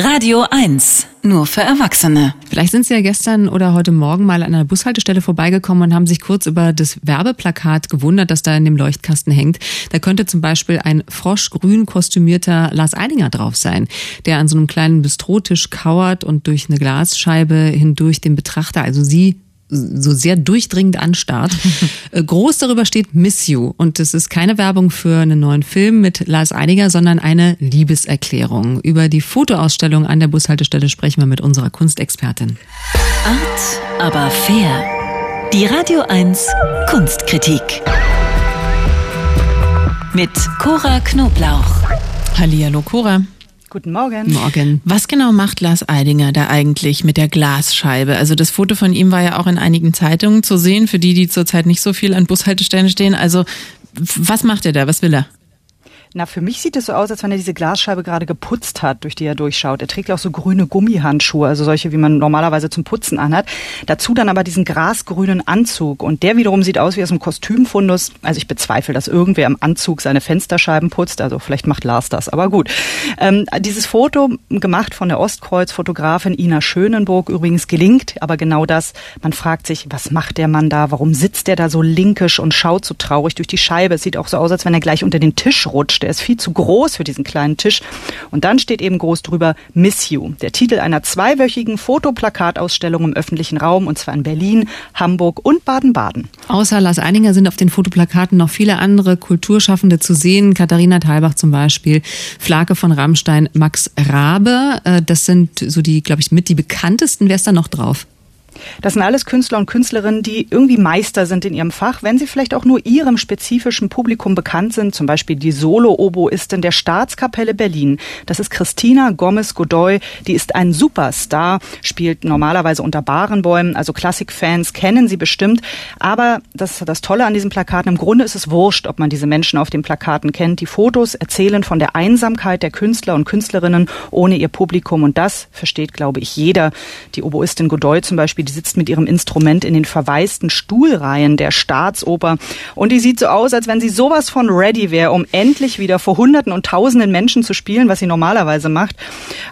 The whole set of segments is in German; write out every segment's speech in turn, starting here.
Radio 1, nur für Erwachsene. Vielleicht sind Sie ja gestern oder heute Morgen mal an einer Bushaltestelle vorbeigekommen und haben sich kurz über das Werbeplakat gewundert, das da in dem Leuchtkasten hängt. Da könnte zum Beispiel ein froschgrün kostümierter Lars Eidinger drauf sein, der an so einem kleinen Bistrotisch kauert und durch eine Glasscheibe hindurch den Betrachter, also Sie, so sehr durchdringend anstarrt. Äh, groß darüber steht Miss You und es ist keine Werbung für einen neuen Film mit Lars Einiger, sondern eine Liebeserklärung. Über die Fotoausstellung an der Bushaltestelle sprechen wir mit unserer Kunstexpertin. Art, aber fair. Die Radio 1 Kunstkritik. Mit Cora Knoblauch. Hallihallo Cora. Guten Morgen. Morgen. Was genau macht Lars Eidinger da eigentlich mit der Glasscheibe? Also das Foto von ihm war ja auch in einigen Zeitungen zu sehen, für die, die zurzeit nicht so viel an Bushaltestellen stehen. Also was macht er da? Was will er? Na, für mich sieht es so aus, als wenn er diese Glasscheibe gerade geputzt hat, durch die er durchschaut. Er trägt auch so grüne Gummihandschuhe, also solche, wie man normalerweise zum Putzen anhat. Dazu dann aber diesen grasgrünen Anzug. Und der wiederum sieht aus wie aus einem Kostümfundus. Also ich bezweifle, dass irgendwer im Anzug seine Fensterscheiben putzt. Also vielleicht macht Lars das, aber gut. Ähm, dieses Foto, gemacht von der Ostkreuz-Fotografin Ina Schönenburg, übrigens gelingt. Aber genau das, man fragt sich, was macht der Mann da? Warum sitzt der da so linkisch und schaut so traurig durch die Scheibe? Es sieht auch so aus, als wenn er gleich unter den Tisch rutscht. Der ist viel zu groß für diesen kleinen Tisch. Und dann steht eben groß drüber Miss You, der Titel einer zweiwöchigen Fotoplakatausstellung im öffentlichen Raum, und zwar in Berlin, Hamburg und Baden-Baden. Außer Lars Eininger sind auf den Fotoplakaten noch viele andere Kulturschaffende zu sehen. Katharina Thalbach zum Beispiel, Flake von Rammstein, Max Rabe. Äh, das sind so die, glaube ich, mit die bekanntesten. Wer ist da noch drauf? Das sind alles Künstler und Künstlerinnen, die irgendwie Meister sind in ihrem Fach, wenn sie vielleicht auch nur ihrem spezifischen Publikum bekannt sind. Zum Beispiel die Solo-Oboistin der Staatskapelle Berlin. Das ist Christina Gomez Godoy. Die ist ein Superstar, spielt normalerweise unter Barenbäumen. Also Klassikfans kennen sie bestimmt. Aber das das Tolle an diesen Plakaten. Im Grunde ist es wurscht, ob man diese Menschen auf den Plakaten kennt. Die Fotos erzählen von der Einsamkeit der Künstler und Künstlerinnen ohne ihr Publikum. Und das versteht, glaube ich, jeder. Die Oboistin Godoy zum Beispiel, die sitzt mit ihrem Instrument in den verwaisten Stuhlreihen der Staatsoper und die sieht so aus, als wenn sie sowas von ready wäre, um endlich wieder vor Hunderten und Tausenden Menschen zu spielen, was sie normalerweise macht.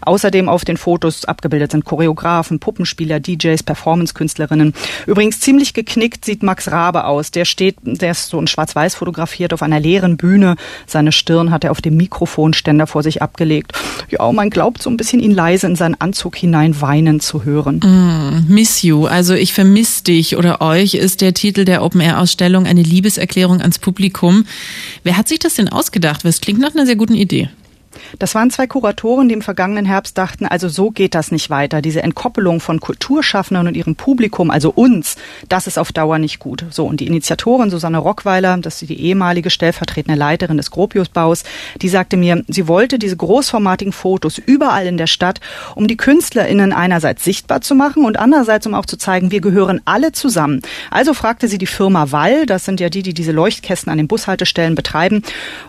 Außerdem auf den Fotos abgebildet sind Choreografen, Puppenspieler, DJs, Performancekünstlerinnen. Übrigens ziemlich geknickt sieht Max Rabe aus. Der steht, der ist so in Schwarz-Weiß fotografiert auf einer leeren Bühne. Seine Stirn hat er auf dem Mikrofonständer vor sich abgelegt. Ja, man glaubt so ein bisschen ihn leise in seinen Anzug hinein weinen zu hören. Mm, miss you, also ich vermisse dich oder euch, ist der Titel der Open-Air-Ausstellung eine Liebeserklärung ans Publikum. Wer hat sich das denn ausgedacht? Das klingt nach einer sehr guten Idee. Das waren zwei Kuratoren, die im vergangenen Herbst dachten, also so geht das nicht weiter. Diese Entkoppelung von Kulturschaffenden und ihrem Publikum, also uns, das ist auf Dauer nicht gut. So, und die Initiatorin Susanne Rockweiler, das ist die ehemalige stellvertretende Leiterin des Gropiusbaus, die sagte mir, sie wollte diese großformatigen Fotos überall in der Stadt, um die KünstlerInnen einerseits sichtbar zu machen und andererseits um auch zu zeigen, wir gehören alle zusammen. Also fragte sie die Firma Wall, das sind ja die, die diese Leuchtkästen an den Bushaltestellen betreiben,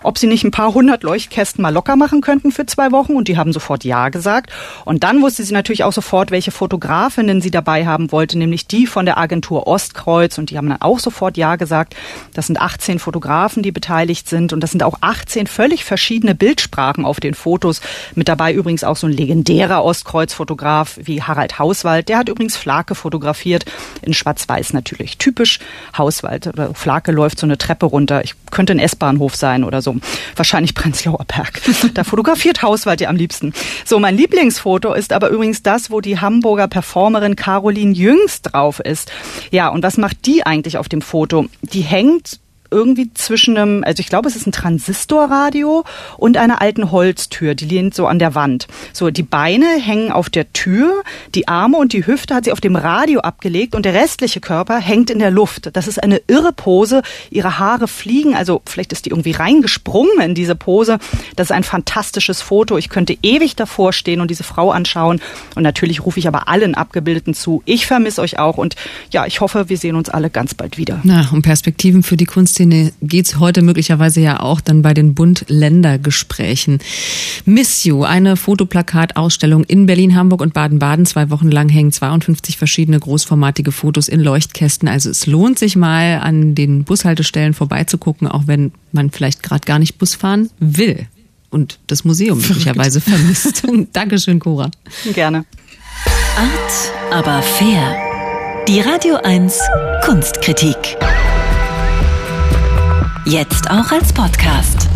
ob sie nicht ein paar hundert Leuchtkästen mal locker machen könnten für zwei Wochen und die haben sofort Ja gesagt. Und dann wusste sie natürlich auch sofort, welche Fotografinnen sie dabei haben wollte, nämlich die von der Agentur Ostkreuz und die haben dann auch sofort Ja gesagt. Das sind 18 Fotografen, die beteiligt sind und das sind auch 18 völlig verschiedene Bildsprachen auf den Fotos. Mit dabei übrigens auch so ein legendärer Ostkreuz-Fotograf wie Harald Hauswald. Der hat übrigens Flake fotografiert, in Schwarz-Weiß natürlich. Typisch Hauswald. Oder Flake läuft so eine Treppe runter. Ich könnte ein S-Bahnhof sein oder so. Wahrscheinlich Prenzlauer Berg. Da fotografiert Hauswald ja am liebsten. So, mein Lieblingsfoto ist aber übrigens das, wo die Hamburger Performerin Caroline Jüngst drauf ist. Ja, und was macht die eigentlich auf dem Foto? Die hängt irgendwie zwischen einem, also ich glaube, es ist ein Transistorradio und einer alten Holztür, die lehnt so an der Wand. So, die Beine hängen auf der Tür, die Arme und die Hüfte hat sie auf dem Radio abgelegt und der restliche Körper hängt in der Luft. Das ist eine irre Pose. Ihre Haare fliegen, also vielleicht ist die irgendwie reingesprungen in diese Pose. Das ist ein fantastisches Foto. Ich könnte ewig davor stehen und diese Frau anschauen. Und natürlich rufe ich aber allen Abgebildeten zu. Ich vermisse euch auch und ja, ich hoffe, wir sehen uns alle ganz bald wieder. Na, um Perspektiven für die Kunst Szene geht's heute möglicherweise ja auch dann bei den Bund-Länder-Gesprächen. Miss You, eine Fotoplakatausstellung in Berlin, Hamburg und Baden-Baden. Zwei Wochen lang hängen 52 verschiedene großformatige Fotos in Leuchtkästen. Also es lohnt sich mal an den Bushaltestellen vorbeizugucken, auch wenn man vielleicht gerade gar nicht Bus fahren will. und das Museum möglicherweise vermisst. Dankeschön, Cora. Gerne. Art, aber fair. Die Radio 1 Kunstkritik. Jetzt auch als Podcast.